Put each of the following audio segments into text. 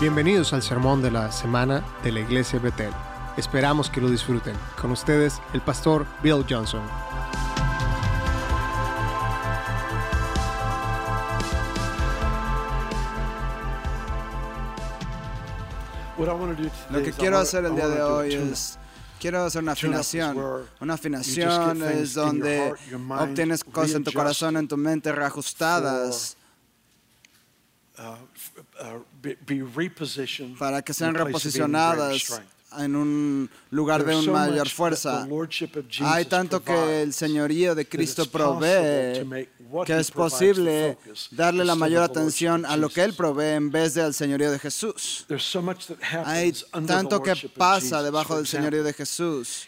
Bienvenidos al sermón de la semana de la Iglesia Betel. Esperamos que lo disfruten. Con ustedes, el pastor Bill Johnson. Lo que quiero hacer el día de hoy es quiero hacer una afinación. Una afinación es donde obtienes cosas en tu corazón, en tu mente reajustadas para que sean reposicionadas en un lugar de una mayor fuerza. Hay tanto que el señorío de Cristo provee que es posible darle la mayor atención a lo que Él provee en vez de al señorío de Jesús. Hay tanto que pasa debajo del señorío de Jesús.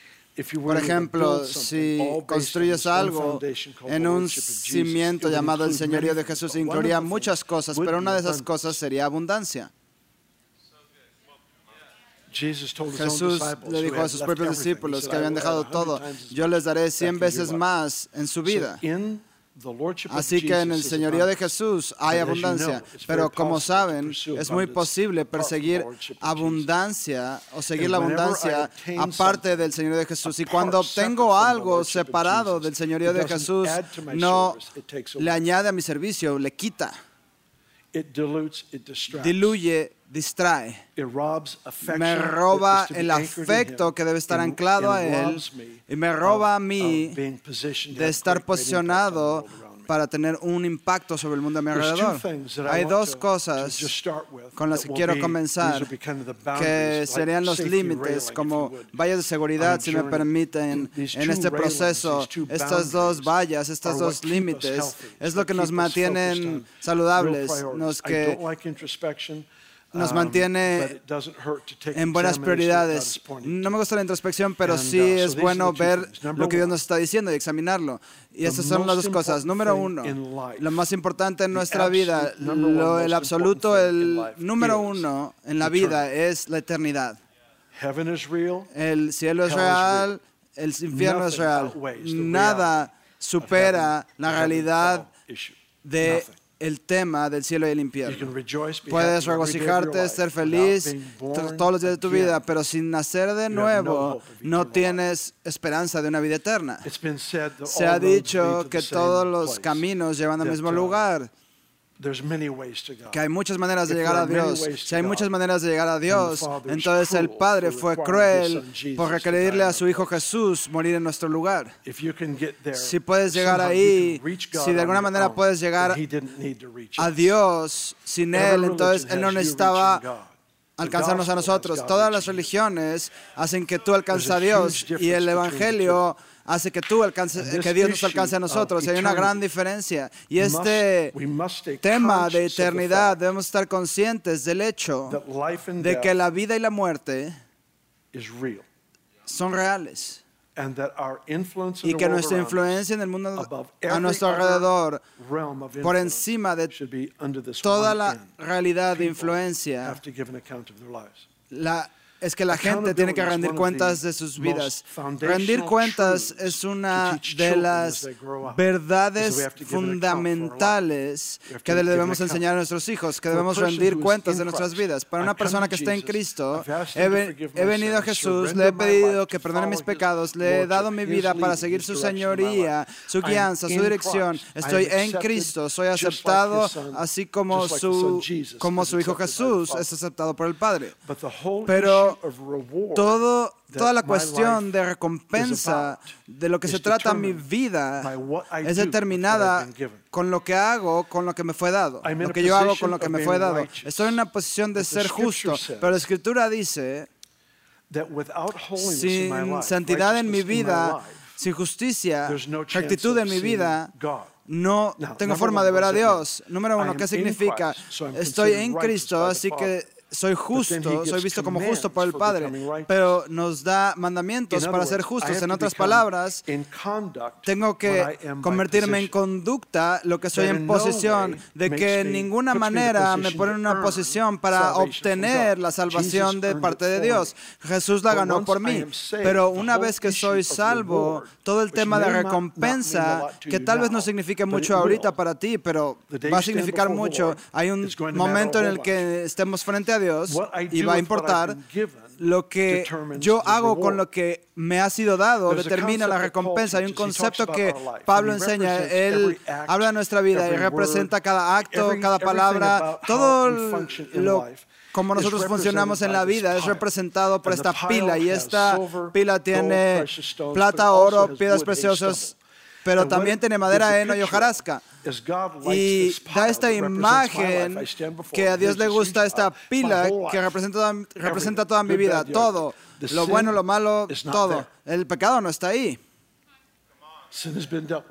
Por ejemplo, si construyes algo en un cimiento llamado el señorío de Jesús, incluiría muchas cosas, pero una de esas cosas sería abundancia. Jesús le dijo a sus propios discípulos que habían dejado todo, yo les daré cien veces más en su vida. Así que en el señorío de Jesús hay abundancia, pero como saben, es muy posible perseguir abundancia o seguir la abundancia aparte del señorío de Jesús. Y cuando obtengo algo separado del señorío de Jesús, no le añade a mi servicio, le quita, diluye, distrae. Me roba el afecto que debe estar anclado a Él y me roba a mí de estar posicionado para tener un impacto sobre el mundo a mi alrededor. Hay dos cosas con las que quiero comenzar, que serían los límites, como vallas de seguridad, si me permiten, en este proceso. Estas dos vallas, estos dos límites, es lo que nos mantienen saludables, nos que nos um, mantiene en buenas prioridades. No me gusta la introspección, pero sí uh, es bueno ver lo que Dios nos está diciendo y examinarlo. Y esas son las dos cosas. Número uno, lo más importante en nuestra vida, el absoluto, el número uno en la vida es la eternidad. El cielo es real, el infierno es real. Nada supera la realidad de el tema del cielo y el infierno. Puedes regocijarte, ser feliz todos los días de tu vida, pero sin nacer de nuevo no tienes esperanza de una vida eterna. Se ha dicho que todos los caminos llevan al mismo uh, lugar que hay muchas maneras de llegar a Dios. Si hay muchas maneras de llegar a Dios, entonces el Padre fue cruel por requerirle a su Hijo Jesús morir en nuestro lugar. Si puedes llegar ahí, si de alguna manera puedes llegar a Dios sin Él, entonces Él no necesitaba alcanzarnos a nosotros. Todas las religiones hacen que tú alcances a Dios y el Evangelio hace que tú alcances, que Dios nos alcance a nosotros. hay una gran diferencia. Y este tema de eternidad debemos estar conscientes del hecho de que la vida y la muerte son reales. Y que nuestra influencia en el mundo a nuestro alrededor, por encima de toda la realidad de influencia, la es que la gente tiene que rendir cuentas de sus vidas. Rendir cuentas es una de las verdades fundamentales que le debemos enseñar a nuestros hijos, que debemos rendir cuentas de nuestras vidas. Para una persona que está en Cristo, he, venido a Jesús, le he pedido que perdone mis pecados, le he dado mi vida para seguir su señoría, su guianza, su dirección. Estoy en Cristo, soy aceptado así como su, como su Hijo Jesús es aceptado por el Padre. Pero todo, toda la cuestión de recompensa de lo que se trata mi vida es determinada con lo que hago, con lo que me fue dado. Lo que yo hago con lo que me fue dado. Estoy en una posición de ser justo, pero la escritura dice, sin santidad en mi vida, sin justicia, rectitud en mi vida, no tengo forma de ver a Dios. Número uno, ¿qué significa? Estoy en Cristo, así que soy justo, soy visto como justo por el Padre, pero nos da mandamientos para ser justos. En otras palabras, tengo que convertirme en conducta lo que soy en posición, de que en ninguna manera me pone en una posición para obtener la salvación de parte de Dios. Jesús la ganó por mí, pero una vez que soy salvo, todo el tema de recompensa, que tal vez no signifique mucho ahorita para ti, pero va a significar mucho. Hay un momento en el que estemos frente a Dios y va a importar lo que yo hago con lo que me ha sido dado determina la recompensa. Hay un concepto que Pablo enseña. Él habla de nuestra vida y representa cada acto, cada palabra, todo lo como nosotros funcionamos en la vida es representado por esta pila y esta pila tiene plata, oro, piedras preciosas, pero también tiene madera, heno y hojarasca. Y da esta imagen que a Dios le gusta esta pila que representa, representa toda mi vida, todo, lo bueno, lo malo, todo. El pecado no está ahí.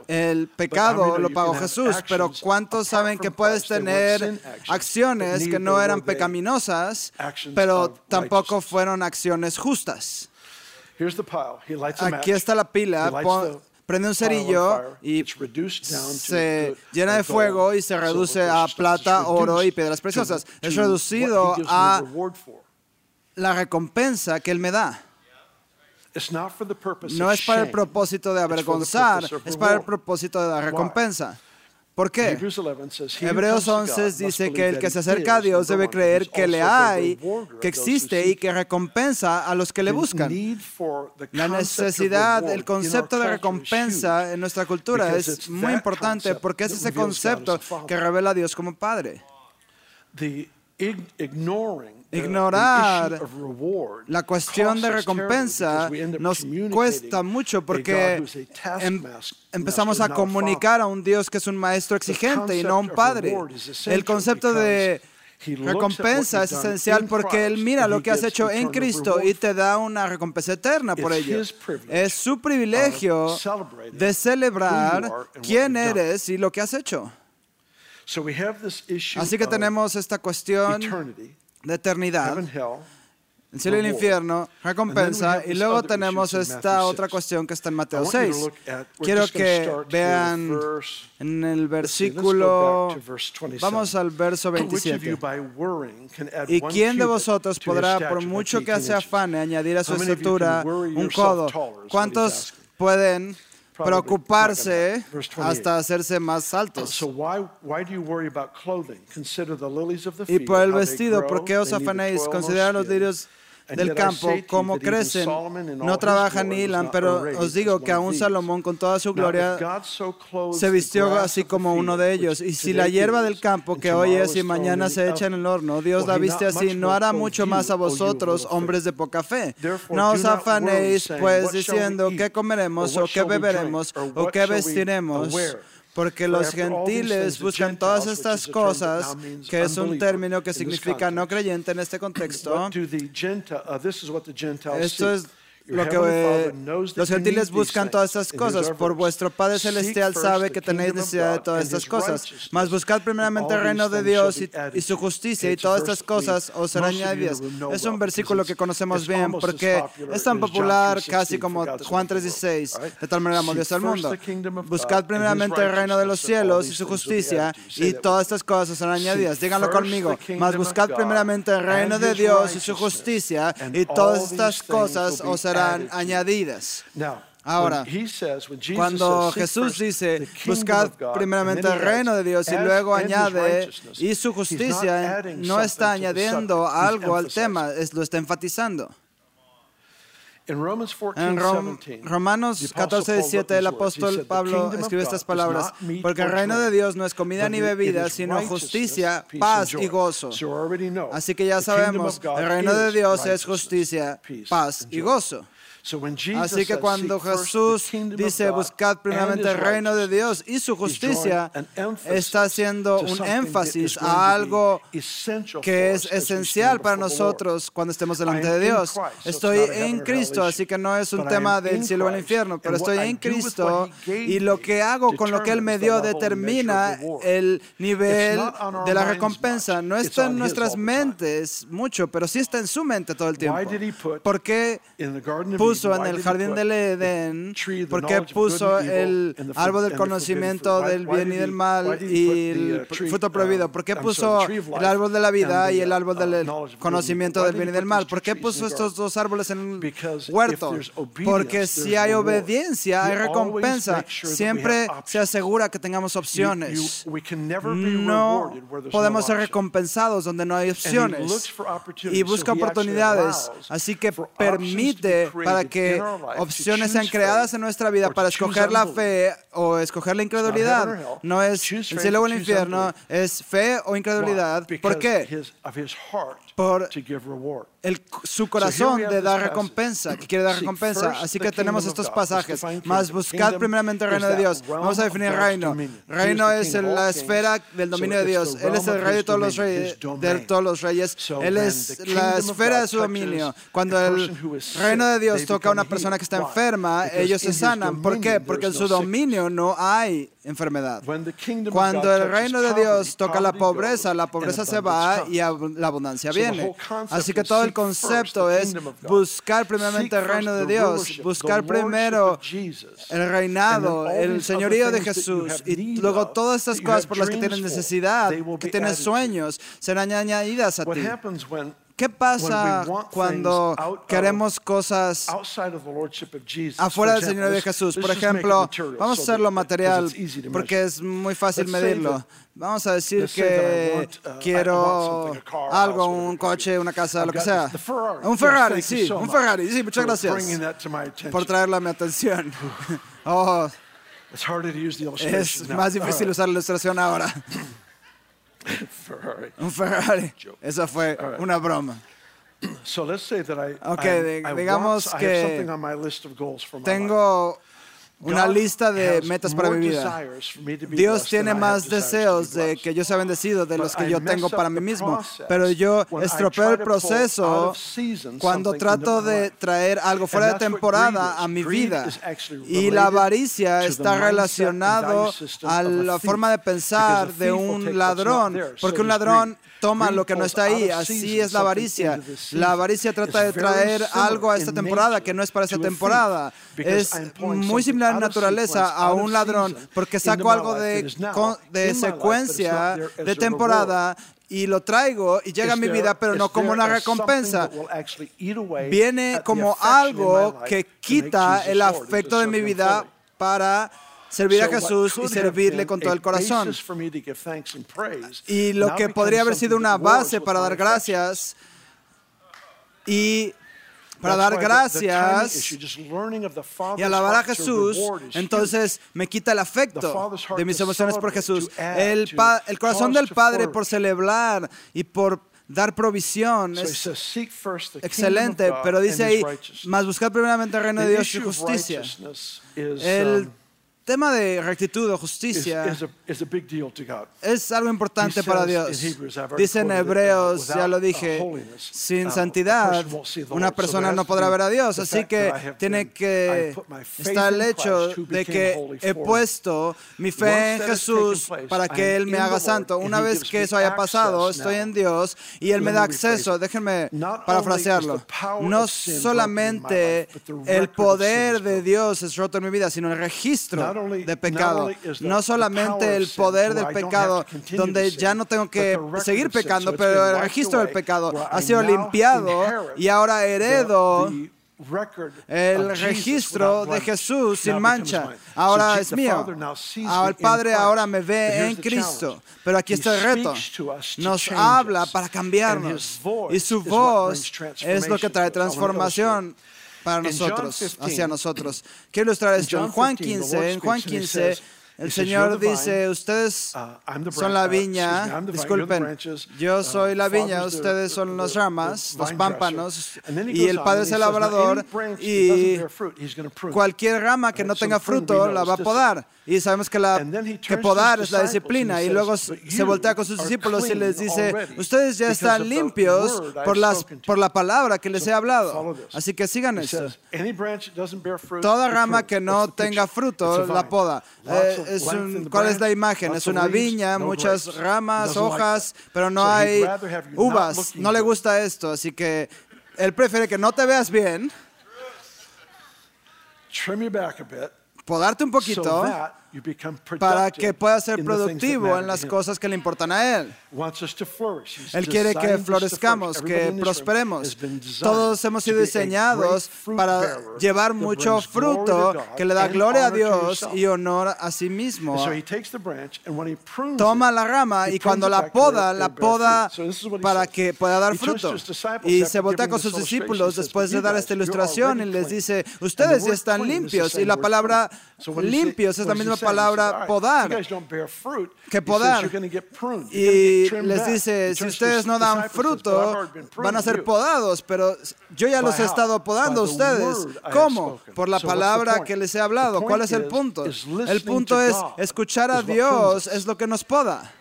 El pecado lo pagó Jesús, pero ¿cuántos saben que puedes tener acciones que no eran pecaminosas, pero tampoco fueron acciones justas? Aquí está la pila, prende un cerillo y se llena de fuego y se reduce a plata, oro y piedras preciosas. Es reducido a la recompensa que Él me da. No es para el propósito de avergonzar, es para el propósito de la recompensa. ¿Por qué? Hebreos 11 dice que el que se acerca a Dios debe creer que le hay, que existe y que recompensa a los que le buscan. La necesidad, el concepto de recompensa en nuestra cultura es muy importante porque es ese concepto que revela a Dios como Padre. Ignorar la cuestión de recompensa nos cuesta mucho porque em, empezamos a comunicar a un Dios que es un maestro exigente y no un padre. El concepto de recompensa es esencial porque Él mira lo que has hecho en Cristo y te da una recompensa eterna por ello. Es su privilegio de celebrar quién eres y lo que has hecho. Así que tenemos esta cuestión de eternidad, el cielo y el infierno, recompensa, y luego tenemos esta otra cuestión que está en Mateo 6. Quiero que vean en el versículo, vamos al verso 27. ¿Y quién de vosotros podrá, por mucho que se afane, añadir a su estatura un codo? ¿Cuántos pueden preocuparse hasta hacerse más altos. Y por el vestido, ¿por qué os afanéis? Considera los lirios del campo, cómo crecen, no trabajan ni hilan, pero os digo que aún Salomón con toda su gloria se vistió así como uno de ellos. Y si la hierba del campo que hoy es y mañana se echa en el horno, Dios la viste así, no hará mucho más a vosotros, hombres de poca fe. No os afanéis, pues, diciendo qué comeremos o qué beberemos o qué vestiremos porque los gentiles buscan todas estas cosas, que es un término que significa no creyente en este contexto. Esto es lo que los gentiles buscan todas estas cosas. Por vuestro Padre Celestial sabe que tenéis necesidad de todas estas cosas. Mas buscad primeramente el reino de Dios y, su justicia y todas estas cosas os serán añadidas. Es un versículo que conocemos bien porque es tan popular casi como Juan 3.16. De tal manera amó Dios al mundo. Buscad primeramente el reino de los cielos y su justicia y todas estas cosas serán añadidas. Díganlo conmigo. Mas buscad primeramente el reino de Dios y su justicia y todas estas cosas os serán añadidas. Ahora, cuando Jesús dice, buscad primeramente el reino de Dios y luego añade, y su justicia, no está añadiendo algo al tema, lo está enfatizando. En Romanos 14, 17, el apóstol Pablo escribe estas palabras, porque el reino de Dios no es comida ni bebida, sino justicia, paz y gozo. Así que ya sabemos, el reino de Dios es justicia, paz y gozo. Así que cuando Jesús dice buscad primeramente el reino de Dios y su justicia, está haciendo un énfasis a algo que es esencial para nosotros cuando estemos delante de Dios. Estoy en Cristo, así que no es un tema del cielo el infierno, pero estoy en Cristo y lo que hago con lo que Él me dio determina el nivel de la recompensa. No está en nuestras mentes mucho, pero sí está en su mente todo el tiempo. ¿Por qué puso puso en el jardín del Edén? ¿Por qué puso el árbol del conocimiento del bien y del mal y el fruto um, prohibido? ¿Por qué puso el árbol de la vida y el árbol del uh, conocimiento del bien y del mal? ¿Por qué puso estos dos árboles en un huerto? Porque si hay obediencia, hay recompensa. Siempre se asegura que tengamos opciones. No podemos ser recompensados donde no hay opciones. Y busca oportunidades. Así que permite para que opciones sean creadas en nuestra vida para escoger la fe o escoger la incredulidad. No es el cielo o el infierno, es fe o incredulidad. ¿Por qué? Por el, su corazón de dar recompensa, que quiere dar recompensa. Así que tenemos estos pasajes. Más buscad primeramente el reino de Dios. Vamos a definir reino. Reino es la esfera del dominio de Dios. Él es el rey de todos los reyes. De todos los reyes. Él es la esfera de su dominio. Cuando el reino de Dios toca a una persona que está enferma, ellos se sanan. ¿Por qué? Porque en su dominio no hay enfermedad. Cuando el reino de Dios toca la pobreza, la pobreza se va y la abundancia viene. Así que todo el concepto es buscar primeramente el reino de Dios, buscar primero el reinado, el señorío de Jesús y luego todas estas cosas por las que tienes necesidad, que tienes sueños, serán añadidas a ti. ¿Qué pasa cuando queremos cosas afuera del Señor de Jesús? Por ejemplo, vamos a hacerlo material porque es muy fácil medirlo. Vamos a decir que uh, quiero algo, un coche, una casa, lo que sea. Un Ferrari, sí, un Ferrari. Sí, muchas gracias por traerlo a mi atención. Oh, es más difícil usar la ilustración ahora. Ferrari. Un Ferrari. Esa fue una broma. ok, digamos que tengo una lista de metas para mi vida. Dios tiene más deseos de que yo sea bendecido de los que yo tengo para mí mismo, pero yo estropeo el proceso cuando trato de traer algo fuera de temporada a mi vida. Y la avaricia está relacionado a la forma de pensar de un ladrón, porque un ladrón toma lo que no está ahí. Así es la avaricia. La avaricia trata de traer algo a esta temporada que no es para esta temporada. Es muy similar naturaleza a un ladrón porque saco algo de, de secuencia de temporada y lo traigo y llega a mi vida, pero no como una recompensa. Viene como algo que quita el afecto de mi vida para servir a Jesús y servirle con todo el corazón. Y lo que podría haber sido una base para dar gracias y para dar gracias y alabar a Jesús, entonces me quita el afecto de mis emociones por Jesús. El, el corazón del Padre por celebrar y por dar provisión es excelente, pero dice ahí, más buscar primeramente el reino de Dios y justicia. El um, tema de rectitud o justicia es algo importante para Dios. Dice en Hebreos, ya lo dije, sin uh, santidad una persona no podrá ver a Dios. Así que tiene que estar el hecho de que he puesto mi fe en Jesús para que Él me haga santo. Una vez que eso haya pasado, estoy en Dios y Él me da acceso. Déjenme parafrasearlo. No solamente el poder de Dios es roto en mi vida, sino el registro de pecado. No solamente el poder del pecado, donde ya no tengo que seguir pecando, pero el registro del pecado ha sido limpiado y ahora heredo el registro de Jesús sin mancha. Ahora es mío. El Padre ahora me ve en Cristo. Pero aquí está el reto. Nos habla para cambiarnos. Y su voz es lo que trae transformación para nosotros, hacia nosotros. Quiero ilustrar esto. En Juan 15, en Juan 15, el Señor dice, ustedes uh, son la viña, disculpen, yo uh, soy la viña, ustedes son las ramas, los pámpanos, y el Padre es el labrador, y cualquier rama que no tenga fruto la va a podar. Y sabemos que, la, que podar es la disciplina. Y luego se voltea con sus discípulos y les dice, ustedes ya están limpios por, las, por la palabra que les he hablado. Así que sigan esto. Toda rama que no tenga fruto, la poda. Eh, ¿Cuál es la imagen? Es una viña, muchas ramas, hojas, pero no hay uvas. No le gusta esto. Así que él prefiere que no te veas bien podarte un poquito para que pueda ser productivo en las cosas que le importan a Él. Él quiere que florezcamos, que prosperemos. Todos hemos sido diseñados para llevar mucho fruto que le da gloria a Dios y honor a sí mismo. Toma la rama y cuando la poda, la poda para que pueda dar fruto. Y se voltea con sus discípulos después de dar esta ilustración y les dice, ustedes ya están limpios. Y la palabra limpios es la misma palabra podar, que podar. Y les dice, si ustedes no dan fruto, van a ser podados, pero yo ya los he estado podando a ustedes. ¿Cómo? Por la palabra que les he hablado. ¿Cuál es el punto? El punto es escuchar a Dios es lo que nos poda.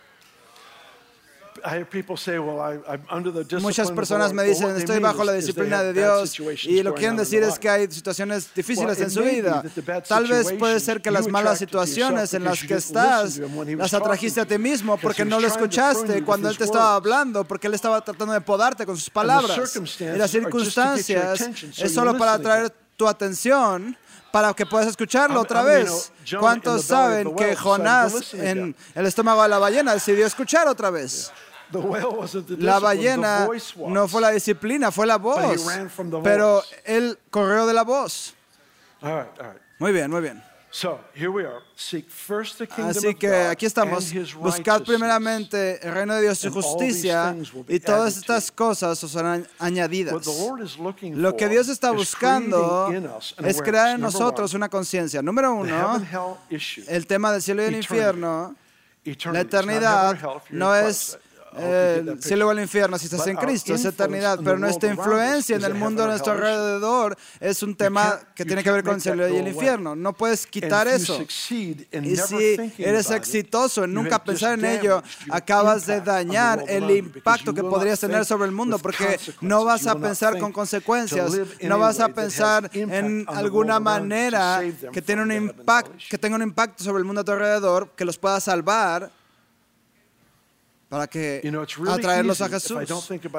Muchas personas me dicen, estoy bajo la disciplina de Dios y lo que quieren decir es que hay situaciones difíciles en su vida. Tal vez puede ser que las malas situaciones en las que estás las atrajiste a ti mismo porque no lo escuchaste cuando Él te estaba hablando, porque Él estaba tratando de podarte con sus palabras. Y las circunstancias es solo para atraer tu atención para que puedas escucharlo otra vez. ¿Cuántos saben que Jonás en el estómago de la ballena decidió escuchar otra vez? La ballena no fue la disciplina, fue la voz. Pero él corrió de la voz. Muy bien, muy bien. Así que aquí estamos. Buscad primeramente el reino de Dios y justicia y todas estas cosas os serán añadidas. Lo que Dios está buscando es crear en nosotros una conciencia. Número uno, el tema del cielo y el infierno. La eternidad no es el cielo o el infierno si estás en Cristo, es eternidad. Pero nuestra influencia en el mundo a nuestro alrededor es un tema que tiene que ver con el cielo y el infierno. No puedes quitar eso. Y si eres exitoso en nunca pensar en ello, acabas de dañar el impacto que podrías tener sobre el mundo porque no vas a pensar con consecuencias, no vas a pensar en alguna manera que, tiene un impacto, que tenga un impacto sobre el mundo a tu alrededor, que los pueda salvar para que atraerlos a Jesús.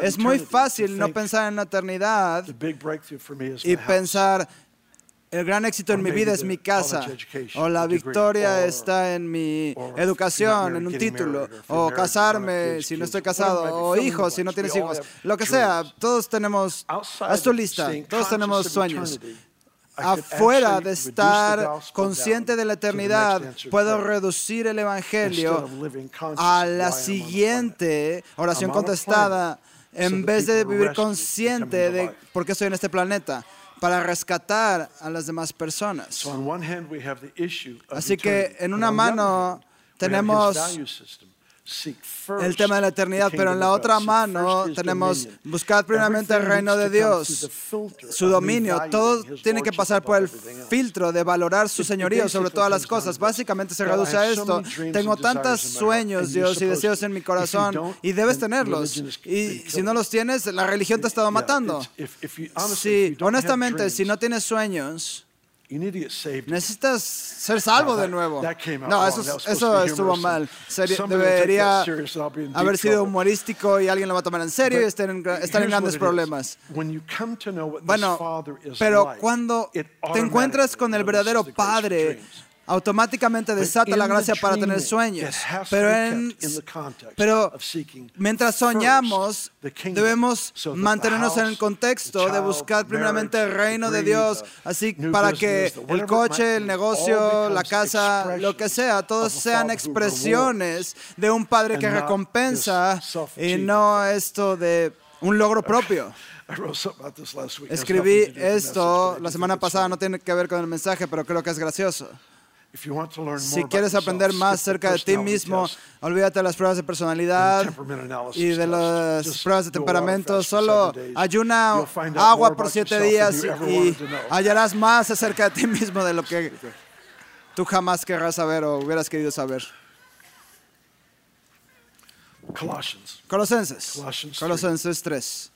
Es muy fácil no pensar en la eternidad y pensar el gran éxito en mi vida es mi casa, o la victoria está en mi educación, en un título, o casarme si no estoy casado, o hijos si no tienes hijos, lo que sea. Todos tenemos, haz tu lista, todos tenemos sueños afuera de estar consciente de la eternidad, puedo reducir el Evangelio a la siguiente oración contestada en vez de vivir consciente de por qué estoy en este planeta para rescatar a las demás personas. Así que en una mano tenemos el tema de la eternidad, pero en la otra mano tenemos buscar primeramente el reino de Dios, su dominio. Todo tiene que pasar por el filtro de valorar su señorío sobre todas las cosas. Básicamente se reduce a esto. Tengo tantos sueños, Dios, y deseos en mi corazón, y debes tenerlos. Y si no los tienes, la religión te ha estado matando. Sí, honestamente, si no tienes sueños, Necesitas ser salvo de nuevo. No, eso, eso estuvo mal. debería haber sido humorístico y alguien lo va a tomar en serio y estar en, estar en grandes problemas. Bueno, pero cuando te encuentras con el verdadero Padre, automáticamente desata la gracia para tener sueños. Pero, pero mientras soñamos, debemos mantenernos en el contexto de buscar primeramente el reino de Dios, así para que el coche, el negocio, la casa, lo que sea, todos sean expresiones de un Padre que recompensa y no esto de un logro propio. Escribí esto la semana pasada, no tiene que ver con el mensaje, pero creo que es gracioso. Si quieres aprender más acerca de ti mismo, olvídate de las pruebas de personalidad y de las pruebas de temperamento. Solo ayuna agua por siete días y hallarás más acerca de ti mismo de lo que tú jamás querrás saber o hubieras querido saber. Colosenses. Colosenses 3.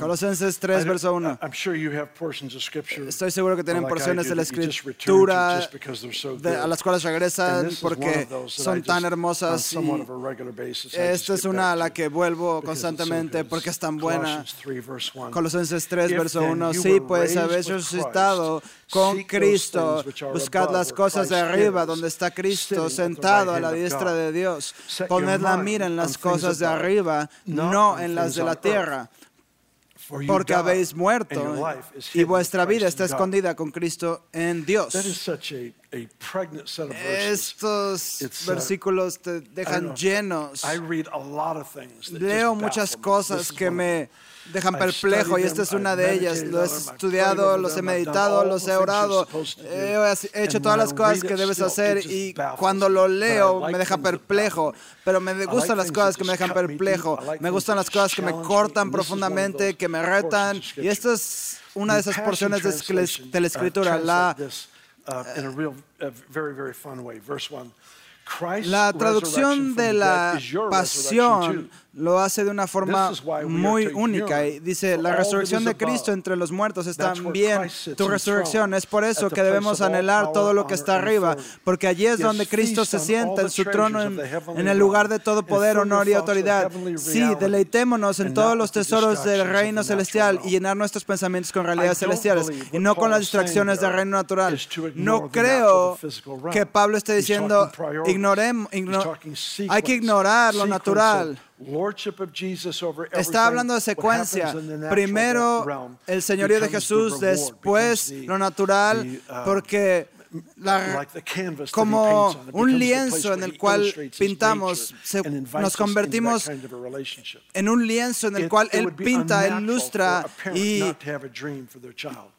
Colosenses 3, verso 1. Estoy seguro que tienen porciones de la escritura a las cuales regresan porque son tan hermosas. esta es una a la que vuelvo constantemente porque es tan buena. Colosenses 3, verso 1. Sí, pues habéis resucitado con Cristo. Buscad las cosas de arriba donde está Cristo sentado a la diestra de Dios. Poned la mira en las cosas de arriba, no en las de la tierra porque habéis muerto y vuestra vida está escondida con Cristo en Dios. Estos uh, versículos te dejan llenos. Leo muchas cosas que me dejan perplejo y esta es una de ellas. Lo he estudiado, los he meditado, los he orado, he hecho todas las cosas que debes hacer y cuando lo leo me deja perplejo, pero me gustan las cosas que me dejan perplejo, me gustan las cosas que me cortan profundamente, que me retan y esta es una de esas porciones de la escritura, la la traducción de la pasión lo hace de una forma muy única y dice, la resurrección de Cristo entre los muertos es también tu resurrección. Es por eso que debemos anhelar todo lo que está arriba, porque allí es donde Cristo se sienta en su trono en, el lugar de todo poder, honor y autoridad. Sí, deleitémonos en todos los tesoros del reino celestial y llenar nuestros pensamientos con realidades celestiales y no con las distracciones del reino natural. No creo que Pablo esté diciendo, ignoremos, hay que ignorar lo natural. Está hablando de secuencia. Primero el señorío de Jesús, después lo natural, uh, como un lienzo en el cual pintamos, nos convertimos en un lienzo en el cual Él pinta, Él ilustra y,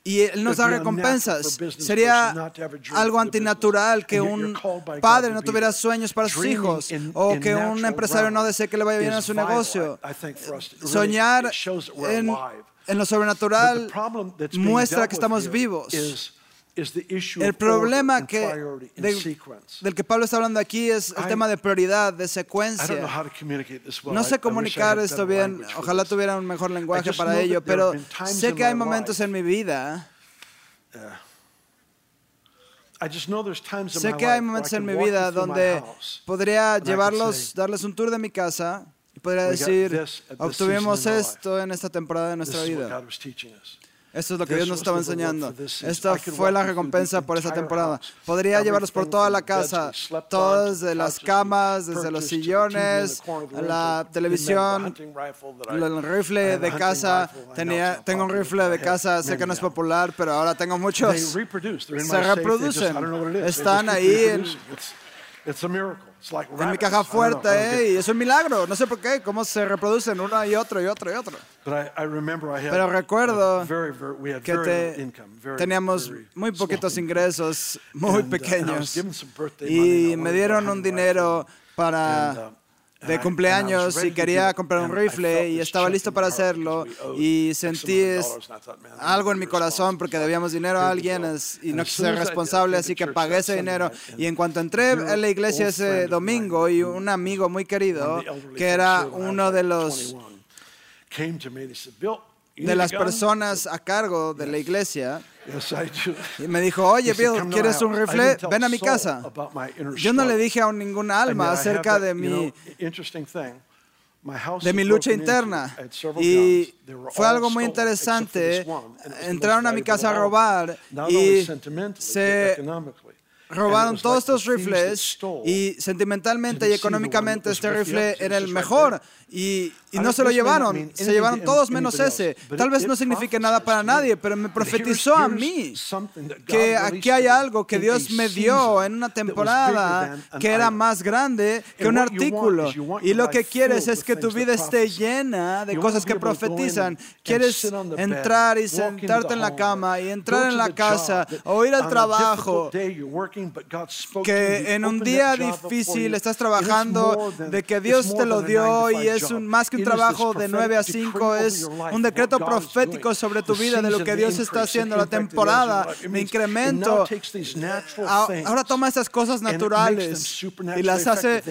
y Él nos da recompensas. Sería algo antinatural que un padre no tuviera sueños para sus hijos o que un empresario no desee que le vaya bien a su negocio. Soñar en, en lo sobrenatural muestra que estamos vivos. El problema que, del que Pablo está hablando aquí es el tema de prioridad, de secuencia. No sé comunicar esto bien, ojalá tuviera un mejor lenguaje para ello, pero sé que hay momentos en mi vida. Sé que hay momentos en mi vida donde podría llevarlos, darles un tour de mi casa y podría decir, obtuvimos esto en esta temporada de nuestra vida. Esto es lo que Dios nos estaba enseñando. Esta fue la recompensa por esa temporada. Podría llevarlos por toda la casa, todas de las camas, desde los sillones, la televisión, el rifle de casa. Tenía, tengo un rifle de casa, sé que no es popular, pero ahora tengo muchos. Se reproducen. Están ahí. En, en mi caja fuerte, ¿eh? y es un milagro. No sé por qué, cómo se reproducen uno y otro y otro y otro. Pero recuerdo que teníamos muy poquitos ingresos, muy pequeños, y me dieron un dinero para uh, de cumpleaños y quería comprar un rifle y estaba listo para hacerlo. y sentí algo en mi corazón porque debíamos dinero a alguien y no quise ser responsable, así que pagué ese dinero. Y en cuanto entré en la iglesia ese domingo y un amigo muy querido, que era uno de los de las personas a cargo de la iglesia, y me dijo, oye Bill, ¿quieres un rifle? Ven a mi casa. Yo no le dije a ninguna alma acerca de mi, de mi lucha interna. Y fue algo muy interesante. Entraron a mi casa a robar y se robaron todos estos rifles y sentimentalmente y económicamente este rifle era el mejor. Y, y no se lo llevaron, se llevaron todos menos ese. Tal vez no signifique nada para nadie, pero me profetizó a mí que aquí hay algo que Dios me dio en una temporada que era más grande que un artículo. Y lo que quieres es que tu vida esté llena de cosas que profetizan. Quieres entrar y sentarte en la cama y entrar en la casa o ir al trabajo. que en un día difícil estás trabajando, de que Dios te lo dio y es más que un trabajo de 9 a 5, es un decreto profético sobre tu vida de lo que Dios está haciendo, la temporada de incremento. Ahora toma esas cosas naturales y las hace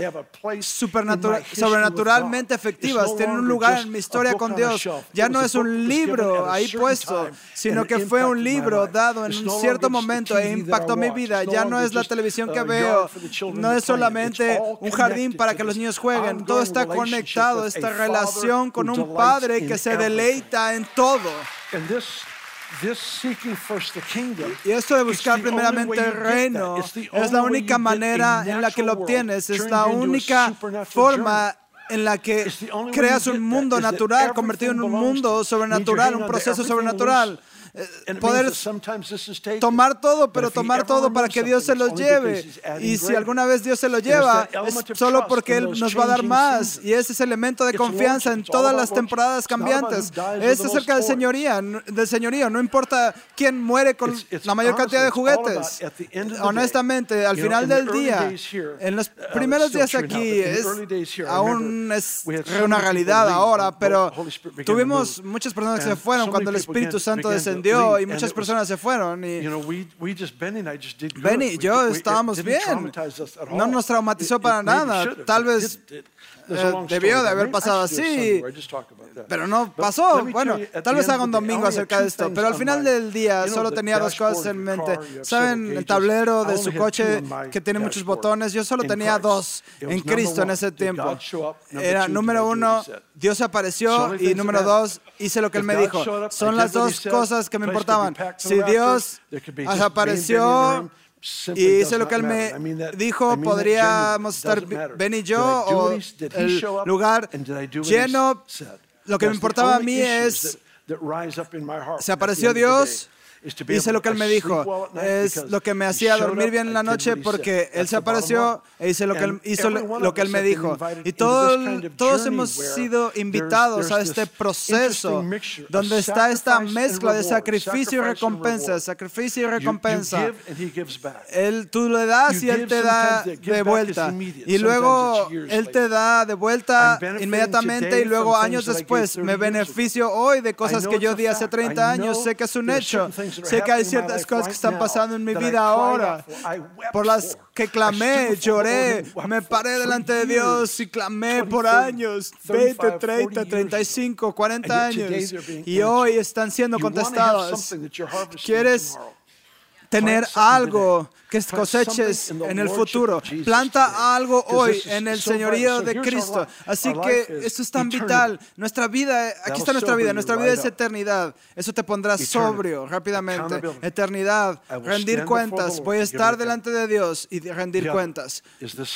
sobrenaturalmente efectivas. Tienen un lugar en mi historia con Dios. Ya no es un libro ahí puesto, sino que fue un libro dado en un cierto momento e impactó mi vida. Ya no es la televisión que veo, no es solamente un jardín para que los niños jueguen. Todo está conectado, esta relación con un padre que se deleita en todo. Y esto de buscar primeramente el reino es la única manera en la que lo obtienes, es la única forma en la que creas un mundo natural convertido en un mundo sobrenatural, un proceso sobrenatural. Poder tomar todo, pero tomar todo para que Dios se lo lleve. Y si alguna vez Dios se lo lleva, es solo porque Él nos va a dar más. Y ese es el elemento de confianza en todas las temporadas cambiantes. Es acerca del señoría, del señorío. No importa quién muere con la mayor cantidad de juguetes. Honestamente, al final del día, en los uh, primeros días aquí, es, aún es una realidad ahora, pero tuvimos muchas personas que se fueron cuando el Espíritu Santo descendió y muchas personas se fueron. Y Benny y yo estábamos bien. No nos traumatizó para nada. Tal vez eh, debió de haber pasado así, pero no pasó. Bueno, tal vez haga un domingo acerca de esto, pero al final del día solo tenía dos cosas en mente. ¿Saben el tablero de su coche que tiene muchos botones? Yo solo tenía dos en Cristo en ese tiempo. Era número uno, Dios apareció y número dos, hice lo que Él me dijo. Son las dos cosas que me importaban. Si Dios apareció y hice lo que él me dijo, podríamos estar Ben y yo o el lugar lleno. Lo que me importaba a mí es, se apareció Dios Hice lo que él me dijo. Es lo que me hacía dormir bien en la noche porque él se apareció e hice lo que él, hizo lo que él me dijo. Y todos hemos sido invitados a este proceso donde está esta mezcla de sacrificio y recompensa, sacrificio y recompensa. Él, tú le das y él te da de vuelta. Y luego él te da de vuelta inmediatamente y luego años después me beneficio hoy de cosas que yo di hace 30 años. Sé que es un hecho. Sé que hay ciertas cosas que están pasando en mi vida ahora, por las que clamé, lloré, me paré delante de Dios y clamé por años, 20, 30, 35, 40 años, y hoy están siendo contestadas. ¿Quieres tener algo que coseches en el futuro. Planta algo hoy en el señorío de Cristo. Así que esto es tan vital. Nuestra vida, aquí está nuestra vida. Nuestra vida es eternidad. Eso te pondrá sobrio rápidamente. Eternidad. Rendir cuentas. Voy a estar delante de Dios y rendir cuentas.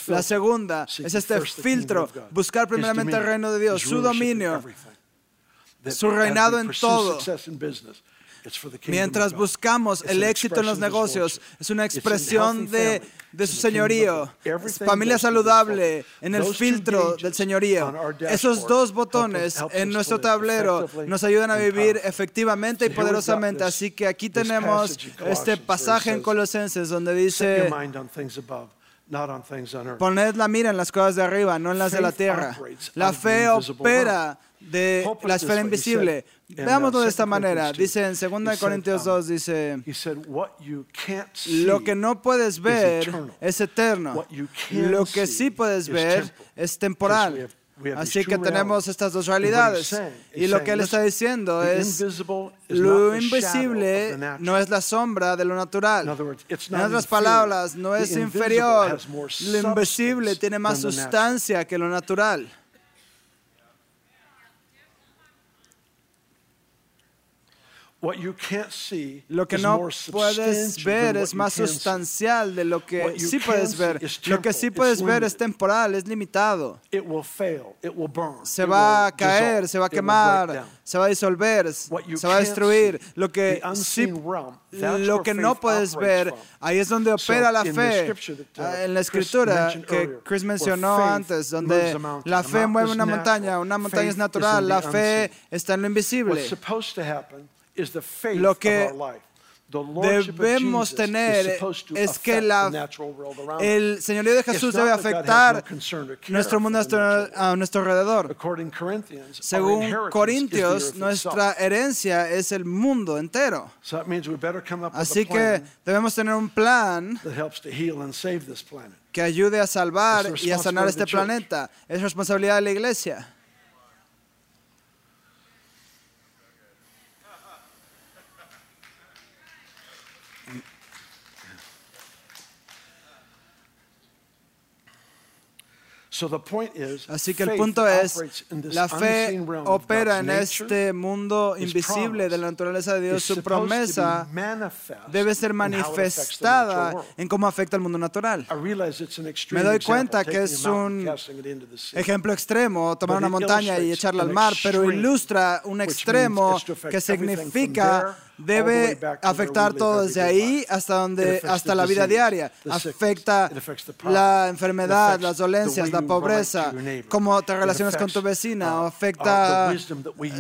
La segunda es este filtro. Buscar primeramente el reino de Dios, su dominio, su reinado en todo. Mientras buscamos el éxito en los negocios, es una expresión de, de su señorío. Familia saludable en el filtro del señorío. Esos dos botones en nuestro tablero nos ayudan a vivir efectivamente y poderosamente. Así que aquí tenemos este pasaje en Colosenses donde dice... Poned la mira en las cosas de arriba, no en las de la tierra. La fe opera de la esfera invisible. Veámoslo de esta manera. Dice en 2 Corintios 2, um, dice, lo que no puedes ver es eterno. Lo que sí puedes ver es temporal. Así que tenemos estas dos realidades. Y lo que él está diciendo es, lo invisible no es la sombra de lo natural. En otras palabras, no es inferior. Lo invisible tiene más sustancia que lo natural. Lo que no puedes ver es más sustancial de lo que sí puedes ver. Lo que sí puedes ver es temporal, es limitado. Se va a caer, se va a quemar, se va a disolver, se va a destruir. Lo que lo que no puedes ver, ahí es donde opera la fe. Uh, ah, en la escritura que Chris mencionó antes, donde la fe mueve una montaña, una montaña es natural, la fe está en lo invisible lo que debemos tener es que la, el señorío de Jesús debe afectar nuestro mundo a nuestro alrededor. Según Corintios, nuestra herencia es el mundo entero. Así que debemos tener un plan que ayude a salvar y a sanar este planeta. Es responsabilidad de la iglesia. Así que el punto es, la fe opera en este mundo invisible de la naturaleza de Dios. Su promesa debe ser manifestada en cómo afecta al mundo natural. Me doy cuenta que es un ejemplo extremo tomar una montaña y echarla al mar, pero ilustra un extremo que significa debe afectar todo desde ahí hasta donde hasta la vida diaria. Afecta la enfermedad, las dolencias, la pobreza, cómo te relacionas con tu vecina, afecta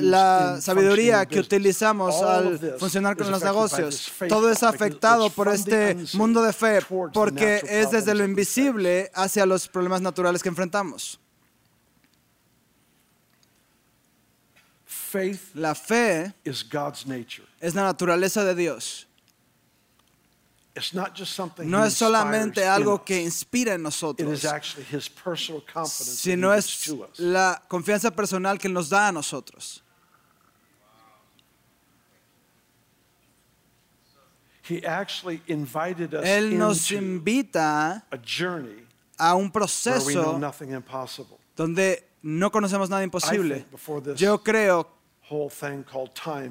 la sabiduría que utilizamos al funcionar con los negocios. Todo es afectado por este mundo de fe porque es desde lo invisible hacia los problemas naturales que enfrentamos. La fe es la naturaleza de Dios. No es solamente algo que inspira en nosotros, sino es la confianza personal que nos da a nosotros. Él nos invita a un proceso donde no conocemos nada imposible. Yo creo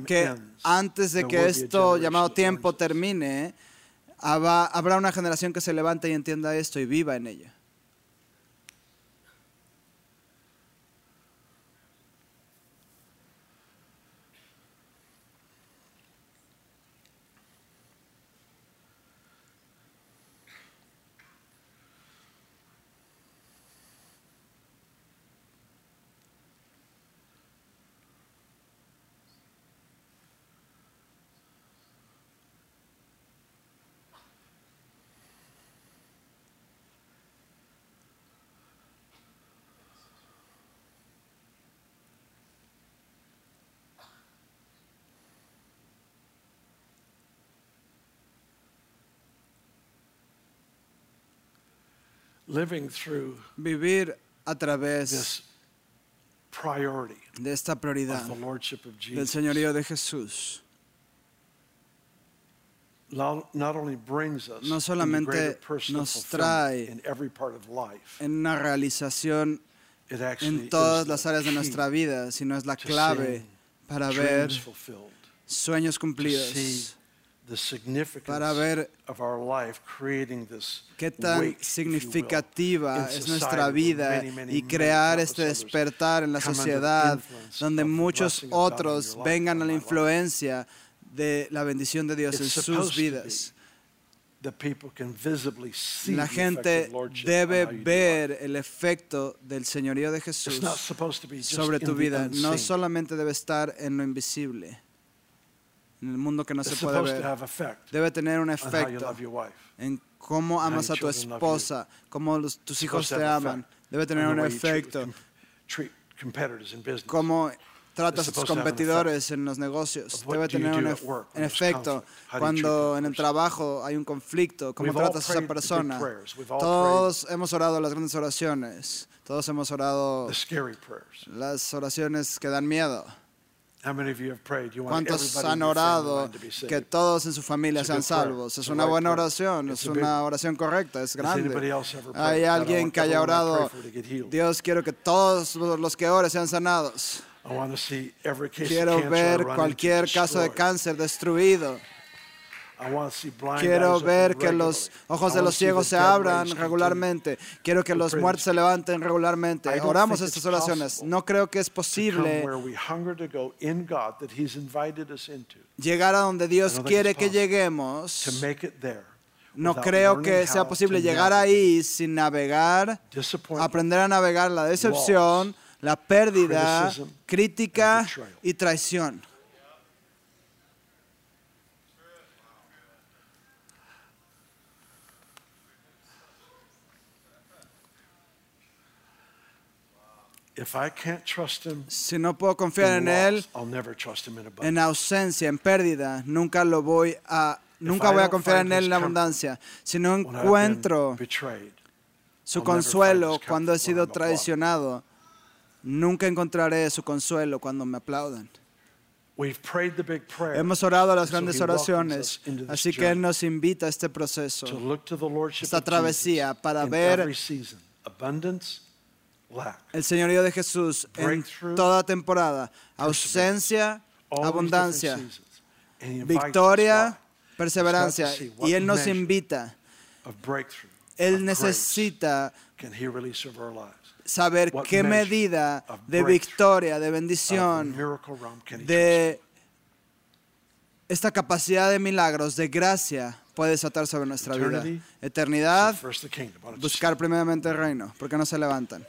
que antes de que esto llamado tiempo termine, habrá una generación que se levante y entienda esto y viva en ella. Vivir a través de esta prioridad del señorío de Jesús. No solamente nos trae en una realización en todas las áreas de nuestra vida, sino es la clave para ver sueños cumplidos, para ver qué tan significativa es nuestra vida y crear este despertar en la sociedad donde muchos otros vengan a la influencia de la bendición de Dios en sus vidas. La gente debe ver el efecto del señorío de Jesús sobre tu vida. No solamente debe estar en lo invisible en el mundo que no se puede ver, debe tener un efecto en cómo amas a tu esposa, cómo tus hijos te aman. Debe tener un efecto cómo tratas a tus competidores en los negocios. Debe tener un efecto cuando en el trabajo hay un conflicto, cómo tratas a esa persona. Todos hemos orado las grandes oraciones. Todos hemos orado las oraciones que dan miedo. ¿Cuántos han orado que todos en su familia sean salvos? Es una buena oración, es una oración correcta, es grande. ¿Hay alguien que haya orado, Dios quiero que todos los que oren sean sanados? Quiero ver cualquier caso de cáncer destruido. Quiero ver que los ojos de los ciegos se abran regularmente. Quiero que los muertos se levanten regularmente. Oramos estas oraciones. No creo que es posible llegar a donde Dios quiere que lleguemos. No creo que sea posible llegar ahí sin navegar, aprender a navegar la decepción, la pérdida, crítica y traición. Si no puedo confiar en Él, en ausencia, en pérdida, nunca lo voy a, nunca voy a confiar en Él en abundancia. Si no encuentro su consuelo cuando he sido traicionado, nunca encontraré su consuelo cuando me aplaudan. Hemos orado las grandes oraciones, así que Él nos invita a este proceso, esta travesía, para ver el señorío de Jesús en toda temporada, ausencia, abundancia, victoria, perseverancia, y Él nos invita. Él necesita saber qué medida de victoria, de bendición, de esta capacidad de milagros, de gracia, puede desatar sobre nuestra vida. Eternidad, buscar primeramente el reino, porque no se levantan.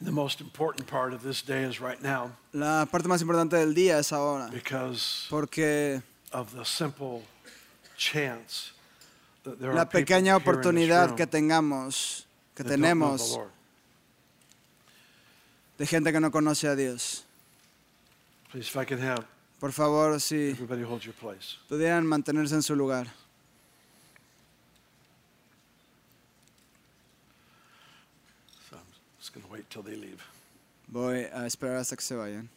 The most important part of this day is right now. La parte más importante del día es ahora. Because porque of the simple chance that there la are pequeña oportunidad que tengamos, que tenemos de gente que no conoce a Dios. Please, if I can have Por favor, si everybody hold your place. pudieran mantenerse en su lugar. Just going to wait till they leave. Voy a esperar hasta que se vayan.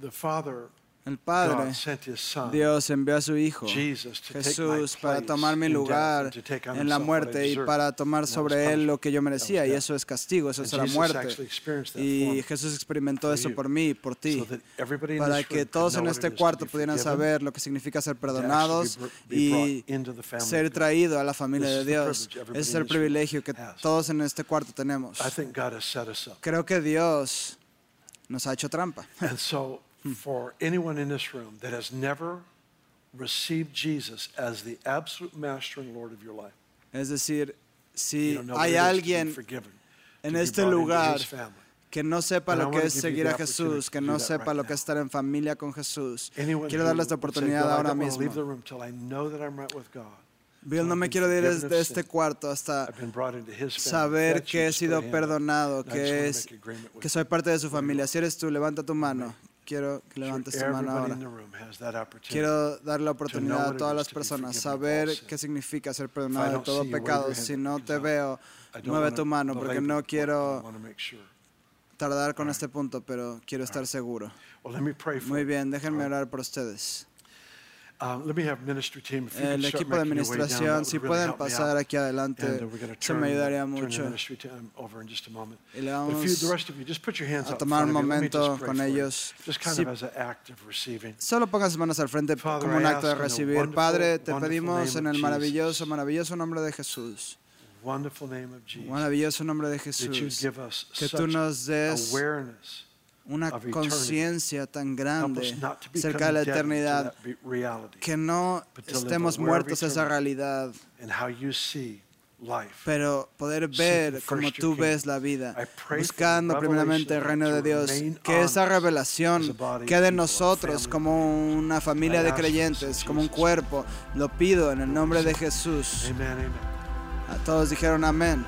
The Father, El Padre, Dios envió a su Hijo, Jesús, para tomar mi lugar en la muerte y para tomar sobre él lo que yo merecía, y eso es castigo, eso es la muerte. Y Jesús experimentó eso por mí, por ti, para que todos en este cuarto pudieran saber lo que significa ser perdonados y ser traído a la familia de Dios. Ese es el privilegio que todos en este cuarto tenemos. Creo que Dios nos ha hecho trampa. So, for anyone in this room that has never received Jesus as the absolute master and Lord of your life, Es decir, si hay alguien en este lugar que no sepa lo que es seguir a Jesús, que to no sepa lo que es estar en familia con Jesús. Quiero darles say, oportunidad "Bill, I ahora mismo. Bill, no me quiero ir desde este cuarto hasta saber que he sido perdonado, que es que soy parte de su familia. Si eres tú, levanta tu mano. Quiero que levantes tu mano ahora. Quiero dar la oportunidad a todas las personas, saber qué significa ser perdonado de todo pecado. Si no te veo, mueve tu mano porque no quiero tardar con este punto, pero quiero estar seguro. Muy bien, déjenme orar por ustedes. El start equipo de administración, si pueden pasar aquí adelante, And uh, me ayudaría mucho. Y le vamos a tomar un momento con ellos. Si- of as an act of receiving. Solo pongan sus manos al frente como un acto de recibir. Padre, te pedimos en el maravilloso, maravilloso nombre de Jesús. Maravilloso nombre de Jesús. Que tú nos des. Una conciencia tan grande cerca de la eternidad que no estemos muertos a esa realidad, pero poder ver como tú ves la vida, buscando primeramente el reino de Dios, que esa revelación quede en nosotros como una familia de creyentes, como un cuerpo. Lo pido en el nombre de Jesús. A todos dijeron amén.